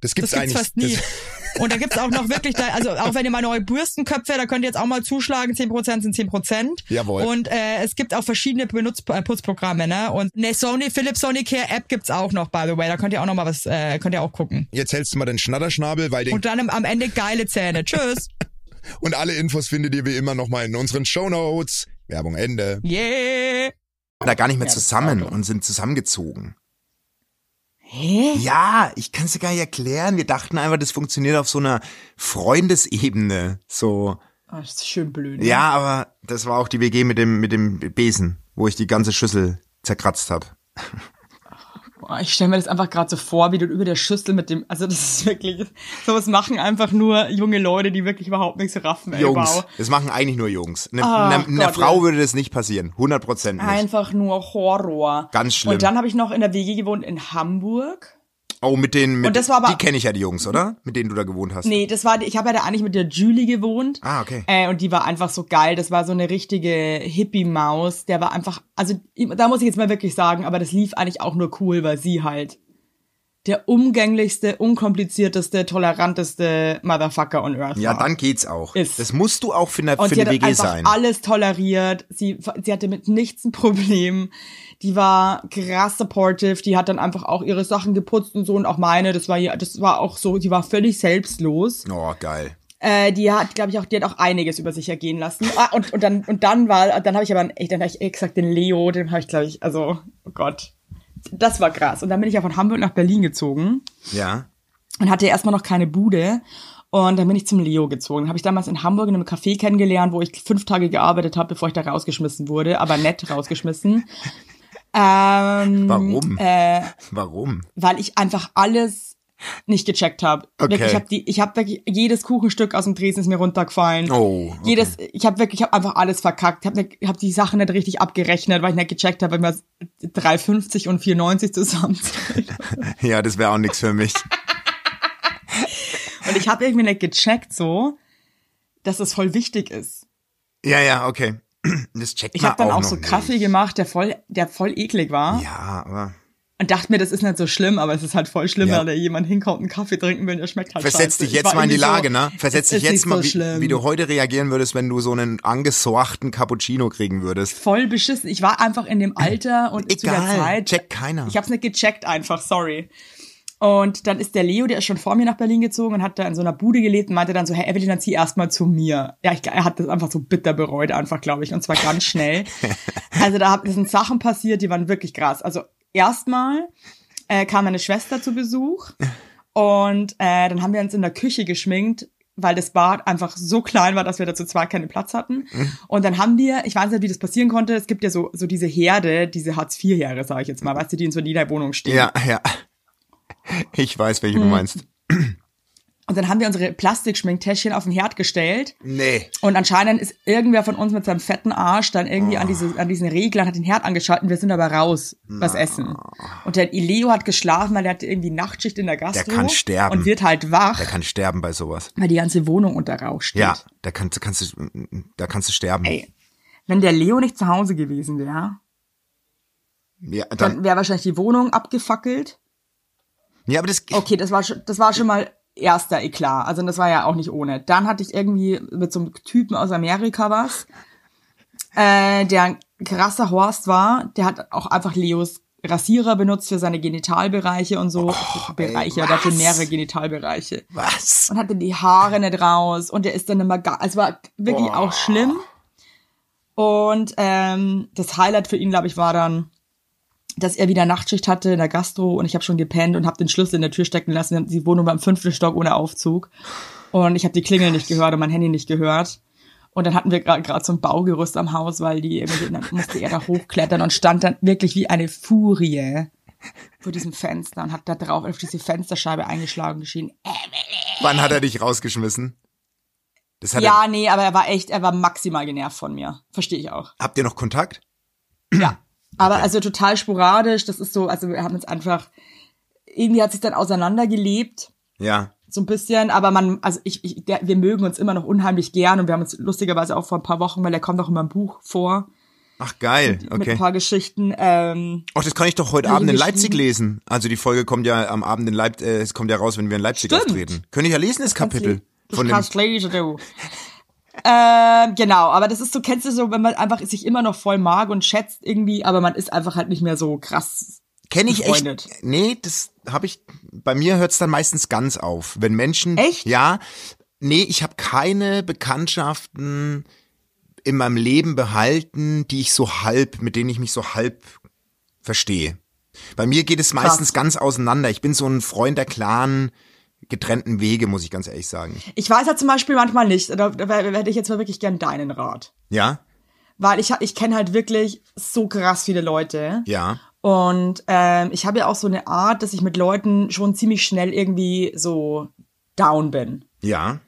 S6: Das gibt's,
S7: Das gibt's fast nie.
S6: Das,
S7: Und da gibt's auch noch wirklich, da, also auch wenn ihr mal neue Bürstenköpfe, da könnt ihr jetzt auch mal zuschlagen, 10% sind 10%.
S6: Jawohl.
S7: Und äh, es gibt auch verschiedene Benutz äh, Putzprogramme, ne? Und eine Sony, Philips Sony Care App gibt's auch noch, by the way. Da könnt ihr auch noch mal was, äh, könnt ihr auch gucken.
S6: jetzt hältst du mal den Schnatterschnabel, weil den
S7: Und dann am- Ende geile Zähne. Tschüss.
S6: Und alle Infos findet ihr wie immer nochmal in unseren Shownotes. Werbung Ende.
S7: Yeah.
S2: da gar nicht mehr zusammen und sind zusammengezogen.
S3: Hä?
S2: Ja, ich kann es dir gar nicht erklären. Wir dachten einfach, das funktioniert auf so einer Freundesebene. So,
S3: Oh, das ist schön blöd. ne?
S2: ja, aber das war auch die WG mit dem mit dem Besen, wo ich die ganze Schüssel zerkratzt habe.
S3: Ich stelle mir das einfach gerade so vor, wie du über der Schüssel mit dem, also das ist wirklich, sowas machen einfach nur junge Leute, die wirklich überhaupt nichts raffen, ey,
S2: Jungs,
S3: wow.
S2: das machen eigentlich nur Jungs. Ne,
S3: Ach
S2: ne,
S3: Gott,
S2: Frau
S3: ja.
S2: würde das nicht passieren, 100 Prozent nicht.
S3: Einfach nur Horror.
S2: Ganz schlimm.
S3: Und dann habe ich noch in der WG gewohnt in Hamburg.
S2: Oh, mit den, mit,
S3: Und das war aber-
S2: die kenne ich ja die Jungs, oder? Mit denen du da gewohnt hast.
S3: Nee, das war, ich habe ja da eigentlich mit der Julie gewohnt.
S2: Ah, okay.
S3: Äh, und die war einfach so geil. Das war so eine richtige Hippie-Maus. Der war einfach, also da muss ich jetzt mal wirklich sagen, aber das lief eigentlich auch nur cool, weil sie halt der umgänglichste, unkomplizierteste, toleranteste Motherfucker on Earth
S2: Ja,
S3: war.
S2: dann geht's auch.
S3: Ist.
S2: Das musst du auch für eine,
S3: Und
S2: für
S3: sie
S2: eine
S3: hat
S2: WG
S3: einfach
S2: sein.
S3: alles toleriert. Sie, sie hatte mit nichts ein Problem. Die war krass supportive. Die hat dann einfach auch ihre Sachen geputzt und so und auch meine. Das war ja, das war auch so. Die war völlig selbstlos.
S2: Oh, geil.
S3: Äh, die hat, glaube ich, auch, die hat auch einiges über sich ergehen lassen. Ah, und, und dann, und dann war, dann habe ich aber, echt, dann habe ich gesagt, den Leo, den habe ich, glaube ich, also, oh Gott. Das war krass. Und dann bin ich ja von Hamburg nach Berlin gezogen
S2: Ja.
S3: und hatte erstmal noch keine Bude. Und dann bin ich zum Leo gezogen. Habe ich damals in Hamburg in einem Café kennengelernt, wo ich fünf Tage gearbeitet habe, bevor ich da rausgeschmissen wurde, aber nett rausgeschmissen. Ähm,
S2: Warum?
S3: Äh,
S2: Warum?
S3: weil ich einfach alles nicht gecheckt habe.
S2: Okay.
S3: Ich habe die, ich habe wirklich jedes Kuchenstück aus dem Dresden ist mir runtergefallen.
S2: Oh, okay.
S3: Jedes, ich habe wirklich, ich habe einfach alles verkackt. Ich habe hab die Sachen nicht richtig abgerechnet, weil ich nicht gecheckt habe, wenn wir 3,50 und 4,90 zusammen.
S2: Ja, das wäre auch nichts für mich.
S3: und ich habe irgendwie nicht gecheckt so, dass es voll wichtig ist.
S2: Ja, ja, okay. Das checkt
S3: Ich habe dann auch
S2: noch
S3: so
S2: nicht.
S3: Kaffee gemacht, der voll, der voll eklig war.
S2: Ja, aber
S3: Und dachte mir, das ist nicht so schlimm, aber es ist halt voll schlimm,
S2: Ja.
S3: weil da jemand hinkommt, einen Kaffee trinken will, der schmeckt halt
S2: versetz
S3: scheiße.
S2: dich
S3: Ich
S2: jetzt mal in die Lage,
S3: so,
S2: ne? Versetz dich jetzt mal,
S3: so
S2: wie, wie du heute reagieren würdest, wenn du so einen angesorchten Cappuccino kriegen würdest.
S3: voll beschissen. Ich war einfach in dem Alter und zu der
S2: Egal,
S3: Zeit.
S2: checkt keiner.
S3: Ich hab's nicht gecheckt einfach, sorry. Und dann ist der Leo, der ist schon vor mir nach Berlin gezogen und hat da in so einer Bude gelebt und meinte dann so, hey Evelyn, dann zieh erstmal zu mir. Ja, ich, er hat das einfach so bitter bereut, einfach, glaube ich, und zwar ganz schnell. also da sind Sachen passiert, die waren wirklich krass. Also erstmal äh, kam meine Schwester zu Besuch und äh, dann haben wir uns in der Küche geschminkt, weil das Bad einfach so klein war, dass wir dazu zwar keinen Platz hatten. Und dann haben wir, ich weiß nicht, wie das passieren konnte, es gibt ja so, so diese Herde, diese Hartz-IV-Herde, sage ich jetzt mal, weißt du, die in so jeder Wohnung stehen.
S2: Ja, ja. Ich weiß, welche du
S3: Hm.
S2: meinst.
S3: Und dann haben wir unsere Plastikschminktäschchen auf den Herd gestellt.
S2: Nee.
S3: Und anscheinend ist irgendwer von uns mit seinem fetten Arsch dann irgendwie an,
S2: Oh.
S3: diese, an diesen Reglern, hat den Herd angeschalten. Wir sind aber raus, was essen. Und der Leo hat geschlafen, weil er hatte irgendwie Nachtschicht in der Gastro.
S2: Der kann sterben.
S3: Und wird halt wach,
S2: Der kann sterben bei sowas.
S3: weil die ganze Wohnung unter Rauch steht.
S2: Ja, da kannst, kannst du, da kannst du sterben.
S3: Ey, wenn der Leo nicht zu Hause gewesen wäre,
S2: Ja,
S3: dann
S2: dann,
S3: wäre wahrscheinlich die Wohnung abgefackelt.
S2: Ja, aber das,
S3: Okay, das war schon, das war schon mal erster Eklat. Also das war ja auch nicht ohne. Dann hatte ich irgendwie mit so einem Typen aus Amerika was, äh, der ein krasser Horst war. Der hat auch einfach Leos Rasierer benutzt für seine Genitalbereiche und so. Bereiche, der hatte
S2: was?
S3: mehrere Genitalbereiche.
S2: was?
S3: Und hatte die Haare nicht raus und der ist dann immer es war wirklich auch schlimm. Und ähm, das Highlight für ihn, glaube ich, war dann, dass er wieder Nachtschicht hatte in der Gastro und ich habe schon gepennt und habe den Schlüssel in der Tür stecken lassen. Die Wohnung war im fünften Stock ohne Aufzug und ich habe die Klingel nicht gehört und mein Handy nicht gehört. Und dann hatten wir gerade so ein Baugerüst am Haus, weil die irgendwie, dann musste er da hochklettern und stand dann wirklich wie eine Furie vor diesem Fenster und hat da drauf auf diese Fensterscheibe eingeschlagen und geschrien,
S2: Wann hat er dich rausgeschmissen? Das hat
S3: Ja, nee, aber er war echt, er war maximal genervt von mir. Verstehe ich auch.
S2: habt ihr noch Kontakt?
S3: Ja. Aber also total sporadisch. Das ist so, also wir haben uns einfach, irgendwie hat sich dann auseinandergelebt.
S2: Ja.
S3: so ein bisschen, aber man, also ich, ich der, wir mögen uns immer noch unheimlich gern und wir haben uns lustigerweise auch vor ein paar Wochen, weil der kommt auch in meinem Buch vor
S2: Ach geil,
S3: mit ein
S2: okay.
S3: paar Geschichten. Ähm,
S2: Ach, das kann ich doch heute Abend in. Leipzig lesen. Also die Folge kommt ja am Abend in Leipzig, äh, es kommt ja raus, wenn wir in Leipzig
S3: Stimmt.
S2: auftreten. Könnte ich ja lesen, das Kapitel.
S3: Du
S2: Von dem,
S3: kannst lesen, du. Ähm, genau, aber das ist so, kennst du so, wenn man einfach sich immer noch voll mag und schätzt irgendwie, aber man ist einfach halt nicht mehr so krass.
S2: Kenne ich echt.
S3: befreundet.
S2: Nee, das habe ich. Bei mir hört's dann meistens ganz auf. Wenn Menschen.
S3: Echt?
S2: Ja. Nee, ich habe keine Bekanntschaften in meinem Leben behalten, die ich so halb, mit denen ich mich so halb verstehe. Bei mir geht es meistens ganz auseinander. Ich bin so ein Freund der klaren, getrennten Wege, muss ich ganz ehrlich sagen.
S3: Ich weiß ja zum Beispiel manchmal nicht, da, da hätte ich jetzt mal wirklich gern deinen Rat.
S2: Ja?
S3: Weil ich, ich kenne halt wirklich so krass viele Leute.
S2: Ja.
S3: Und ähm, ich habe ja auch so eine Art, dass ich mit Leuten schon ziemlich schnell irgendwie so down bin.
S2: Ja.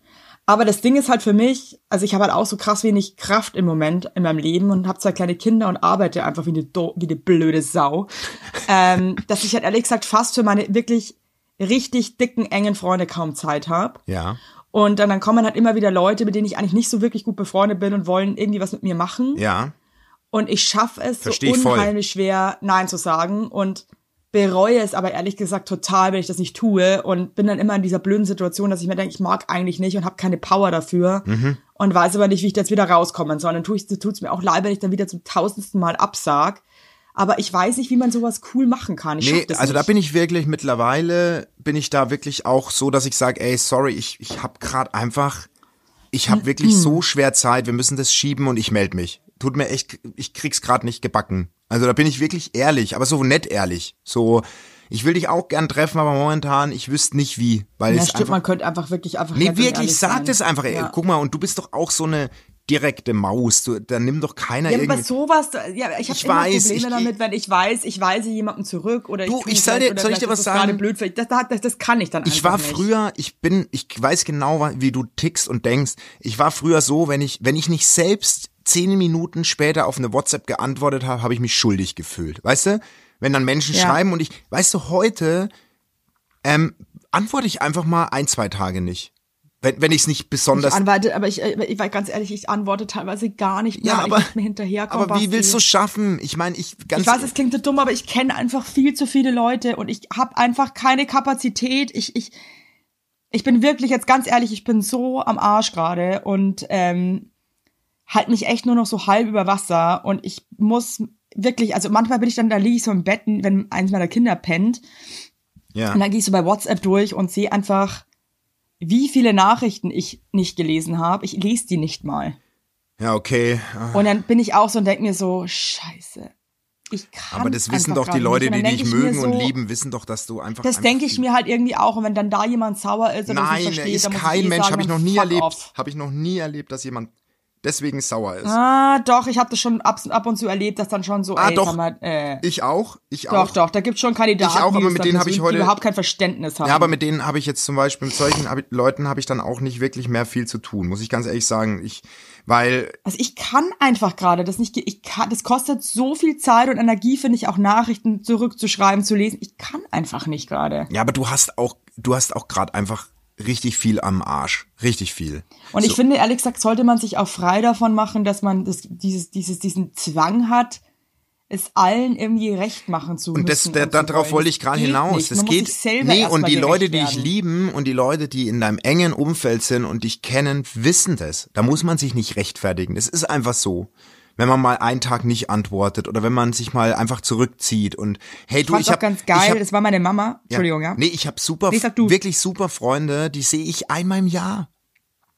S3: Aber das Ding ist halt für mich, also ich habe halt auch so krass wenig Kraft im Moment in meinem Leben und habe zwei kleine Kinder und arbeite einfach wie eine, do wie eine blöde Sau, ähm, dass ich halt ehrlich gesagt fast für meine wirklich richtig dicken, engen Freunde kaum Zeit habe.
S2: Ja.
S3: Und dann, dann kommen halt immer wieder Leute, mit denen ich eigentlich nicht so wirklich gut befreundet bin und wollen irgendwie was mit mir machen.
S2: Ja.
S3: Und ich schaffe es
S2: Versteh
S3: so
S2: ich voll.
S3: unheimlich schwer, Nein zu sagen und bereue es aber ehrlich gesagt total, wenn ich das nicht tue und bin dann immer in dieser blöden Situation, dass ich mir denke, ich mag eigentlich nicht und habe keine Power dafür
S2: Mhm.
S3: und weiß aber nicht, wie ich da jetzt wieder rauskommen soll. Dann tue ich, tut's mir auch leid, wenn ich dann wieder zum tausendsten Mal absag. Aber ich weiß nicht, wie man sowas cool machen kann. Ich
S2: Nee, also da
S3: nicht.
S2: bin ich wirklich mittlerweile bin ich da wirklich auch so, dass ich sage, ey, sorry, ich ich habe gerade einfach ich habe wirklich so schwer Zeit, wir müssen das schieben und ich melde mich. Tut mir echt, ich krieg's gerade nicht gebacken. Also da bin ich wirklich ehrlich, aber so nett ehrlich. So, ich will dich auch gern treffen, aber momentan ich wüsste nicht wie, weil
S3: ja,
S2: es
S3: stimmt,
S2: einfach
S3: man könnte einfach wirklich einfach
S2: Nee, wirklich, sag
S3: sein.
S2: das einfach. Ey,
S3: Ja.
S2: Guck mal, und du bist doch auch so eine direkte Maus. Du, da nimm doch keiner
S3: Ja, aber
S2: irgendwie.
S3: sowas, ja, ich habe immer
S2: weiß,
S3: Probleme
S2: ich-
S3: damit, wenn ich weiß, ich weise jemanden zurück oder
S2: Du,
S3: ich
S2: ich soll dir- soll ich dir was sagen?
S3: blöd, das, das, das kann ich dann
S2: Ich war
S3: nicht.
S2: früher, ich bin, ich weiß genau, wie du tickst und denkst. Ich war früher so, wenn ich, wenn ich nicht selbst zehn Minuten später auf eine WhatsApp geantwortet habe, habe ich mich schuldig gefühlt. Weißt du? Wenn dann Menschen
S3: Ja.
S2: schreiben und ich, weißt du, heute ähm, antworte ich einfach mal ein, zwei Tage nicht. Wenn, wenn ich es nicht
S3: Ich
S2: besonders
S3: antworte, aber ich, ich war ganz ehrlich, ich antworte teilweise gar nicht mehr,
S2: Ja, aber-
S3: ich mehr hinterherkomme.
S2: Aber wie willst du schaffen? Ich meine, ich ganz
S3: Ich weiß, es klingt so dumm, aber ich kenne einfach viel zu viele Leute und ich habe einfach keine Kapazität. Ich, ich, ich bin wirklich jetzt ganz ehrlich, ich bin so am Arsch gerade und ähm, halt mich echt nur noch so halb über Wasser und ich muss wirklich, also manchmal bin ich dann, da liege ich so im Bett, wenn eins meiner Kinder pennt
S2: ja.
S3: und dann gehe ich so bei WhatsApp durch und sehe einfach, wie viele Nachrichten ich nicht gelesen habe. Ich lese die nicht mal.
S2: Ja, okay. Ah,
S3: Und dann bin ich auch so und denke mir so, scheiße. Ich kann
S2: Aber das wissen doch die Leute,
S3: nicht. Und
S2: die dich mögen und
S3: so,
S2: lieben, wissen doch, dass du einfach.
S3: Das denke ich mir halt irgendwie auch. Und wenn dann da jemand sauer ist oder
S2: Nein, er
S3: versteht,
S2: ist
S3: dann muss
S2: kein
S3: ich eh
S2: Mensch, habe ich noch nie erlebt. Habe ich noch nie erlebt, dass jemand deswegen sauer ist.
S3: Ah, doch, ich habe das schon ab, ab und zu erlebt, dass dann schon so,
S2: Ah,
S3: ey,
S2: doch.
S3: mal, äh,
S2: Ich auch, ich
S3: doch,
S2: auch.
S3: doch, da gibt's schon Kandidaten,
S2: Ich auch, aber mit denen habe ich heute-
S3: überhaupt kein Verständnis haben.
S2: Ja, aber mit denen habe ich jetzt zum Beispiel, mit solchen hab ich, Leuten habe ich dann auch nicht wirklich mehr viel zu tun, muss ich ganz ehrlich sagen. Ich, weil,
S3: Also ich kann einfach gerade das nicht, ich kann, das kostet so viel Zeit und Energie, finde ich, auch Nachrichten zurückzuschreiben, zu lesen. Ich kann einfach nicht gerade.
S2: ja, aber du hast auch, du hast auch gerade einfach richtig viel am Arsch. Richtig viel.
S3: Und ich finde, ehrlich gesagt, sollte man sich auch frei davon machen, dass man das, dieses, dieses, diesen Zwang hat, es allen irgendwie recht machen zu
S2: Und das,
S3: müssen.
S2: da,
S3: und zu
S2: darauf wollte ich gerade hinaus. Das geht. Nee, und die Leute, die
S3: werden.
S2: ich lieben und die Leute, die in deinem engen Umfeld sind und dich kennen, wissen das. Da muss man sich nicht rechtfertigen. Das ist einfach so. Wenn man mal einen Tag nicht antwortet oder wenn man sich mal einfach zurückzieht und hey
S3: Ich
S2: du, ich
S3: auch
S2: hab,
S3: ganz
S2: ich
S3: geil.
S2: hab,
S3: das war meine Mama. Entschuldigung, ja.
S2: Nee, ich habe super,
S3: Nee,
S2: wirklich super Freunde, die sehe ich einmal im Jahr.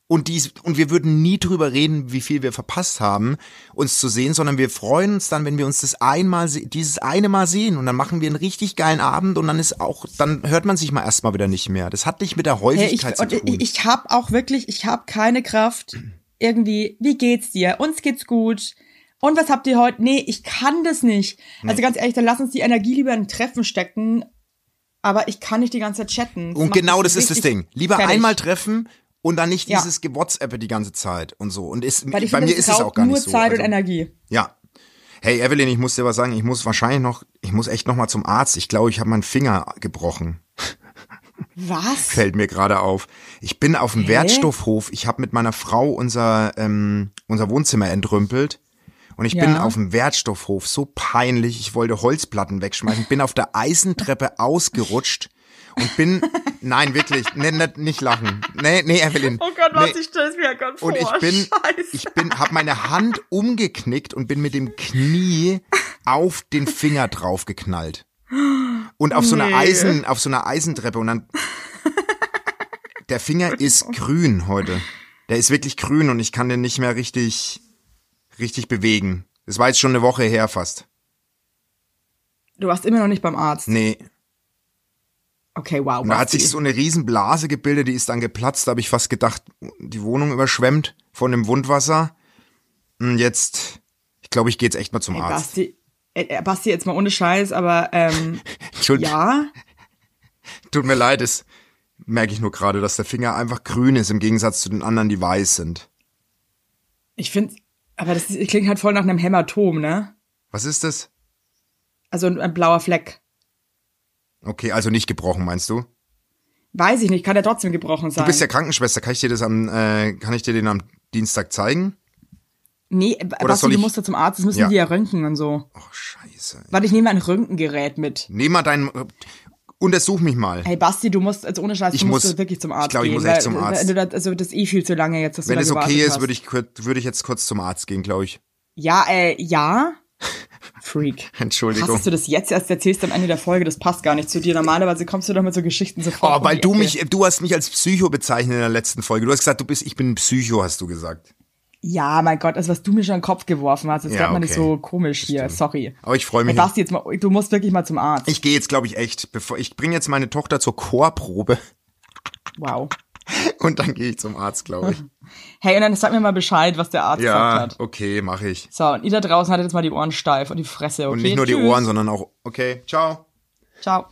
S2: Und, die, und wir würden nie drüber reden, wie viel wir verpasst haben, uns zu sehen, sondern wir freuen uns dann, wenn wir uns das einmal, se- dieses eine Mal sehen und dann machen wir einen richtig geilen Abend und dann ist auch, dann hört man sich mal erstmal wieder nicht mehr. Das hat nicht mit der
S3: Hey, ich
S2: Häufigkeit zu tun.
S3: ich, ich habe auch wirklich, ich habe keine Kraft. Irgendwie, wie geht's dir? Uns geht's gut. Und was habt ihr heute? Nee, ich kann das nicht. Also ganz ehrlich, dann lass uns die Energie lieber in ein Treffen stecken. Aber ich kann nicht die ganze Zeit chatten.
S2: und
S3: macht
S2: genau das ist das Ding. Lieber
S3: fertig.
S2: einmal treffen Und dann nicht
S3: Ja.
S2: dieses WhatsApp die ganze Zeit und so. Und ist,
S3: Weil ich
S2: bei
S3: finde,
S2: mir
S3: das
S2: ist es auch gar
S3: nur
S2: nicht so.
S3: Zeit
S2: also,
S3: und Energie.
S2: Ja. Hey Evelyn, ich muss dir was sagen. Ich muss wahrscheinlich noch, ich muss echt noch mal zum Arzt. Ich glaube, ich habe meinen Finger gebrochen.
S3: Was?
S2: Fällt mir gerade auf. Ich bin auf dem Wertstoffhof. Ich habe mit meiner Frau unser ähm, unser Wohnzimmer entrümpelt. Und ich bin
S3: Ja.
S2: auf dem Wertstoffhof so peinlich. Ich wollte Holzplatten wegschmeißen. Bin auf der Eisentreppe ausgerutscht und bin, nein, wirklich, nee, nicht, nicht lachen. Nee, nee, Evelyn.
S3: Oh Gott, was
S2: nee.
S3: ich stelle mir gerade vor.
S2: Und ich bin,
S3: Scheiße.
S2: ich bin, hab meine Hand umgeknickt und bin mit dem Knie auf den Finger draufgeknallt. Und auf so einer
S3: Nee.
S2: Eisen, auf so einer Eisentreppe und dann, der Finger ist grün heute. Der ist wirklich grün und ich kann den nicht mehr richtig, richtig bewegen. Das war jetzt schon eine Woche her fast.
S3: Du warst immer noch nicht beim Arzt.
S2: Nee.
S3: Okay, wow.
S2: Und da hat sich so eine Riesenblase gebildet, die ist dann geplatzt. Da habe ich fast gedacht, die Wohnung überschwemmt von dem Wundwasser. Und jetzt, ich glaube, ich gehe jetzt echt mal zum
S3: Ey,
S2: Arzt.
S3: Basti, äh, Basti, jetzt mal ohne Scheiß, aber ähm,
S2: Entschuldigung,
S3: ja,
S2: tut mir leid, es merke ich nur gerade, dass der Finger einfach grün ist im Gegensatz zu den anderen, die weiß sind.
S3: ich finde, aber das klingt halt voll nach einem Hämatom, ne?
S2: Was ist das?
S3: Also ein, ein blauer Fleck.
S2: Okay, also nicht gebrochen, meinst du?
S3: Weiß ich nicht, kann ja trotzdem gebrochen sein.
S2: Du bist ja Krankenschwester, kann ich dir das am, äh, kann ich dir den am Dienstag zeigen?
S3: nee, äh,
S2: Oder
S3: Basti,
S2: soll
S3: du
S2: ich-
S3: musst ja zum Arzt, das müssen
S2: Ja.
S3: die ja röntgen und so.
S2: Oh, scheiße.
S3: Warte, ich nehme ein Röntgengerät mit.
S2: Nehm mal deinen, untersuch mich mal.
S3: Hey Basti, du musst, also ohne Scheiß,
S2: Ich
S3: du musst
S2: muss-
S3: wirklich zum Arzt
S2: ich glaub, ich
S3: gehen.
S2: muss echt
S3: weil-
S2: zum Arzt.
S3: also das ist eh viel zu lange jetzt, dass
S2: Wenn
S3: du
S2: es
S3: da
S2: okay ist, würde ich, würde ich jetzt kurz zum Arzt gehen, glaube ich.
S3: Ja, äh, ja. Freak.
S2: Entschuldigung.
S3: Hast du das jetzt erst erzählst am Ende der Folge? Das passt gar nicht zu dir. Normalerweise kommst du doch mit so Geschichten sofort.
S2: Oh,
S3: um
S2: weil
S3: die
S2: du
S3: Ecke.
S2: mich, du hast mich als Psycho bezeichnet in der letzten Folge. Du hast gesagt, du bist, ich bin ein Psycho, hast du gesagt.
S3: Ja, mein Gott, also was du mir schon in den Kopf geworfen hast, das
S2: Ja,
S3: man
S2: okay.
S3: nicht so komisch hier. Sorry.
S2: Aber ich freue mich.
S3: Basti, jetzt mal, du musst wirklich mal zum Arzt.
S2: Ich gehe jetzt, glaube ich, echt, bevor ich bringe jetzt meine Tochter zur Chorprobe
S3: wow.
S2: und dann gehe ich zum Arzt, glaube ich.
S3: Hey, und dann sag mir mal Bescheid, was der Arzt gesagt
S2: ja,
S3: hat.
S2: okay, mache ich.
S3: So, und ihr da draußen hattet jetzt mal die Ohren steif und die Fresse, okay?
S2: Und nicht nur die
S3: Tschüss.
S2: Ohren, sondern auch, okay, ciao.
S3: Ciao.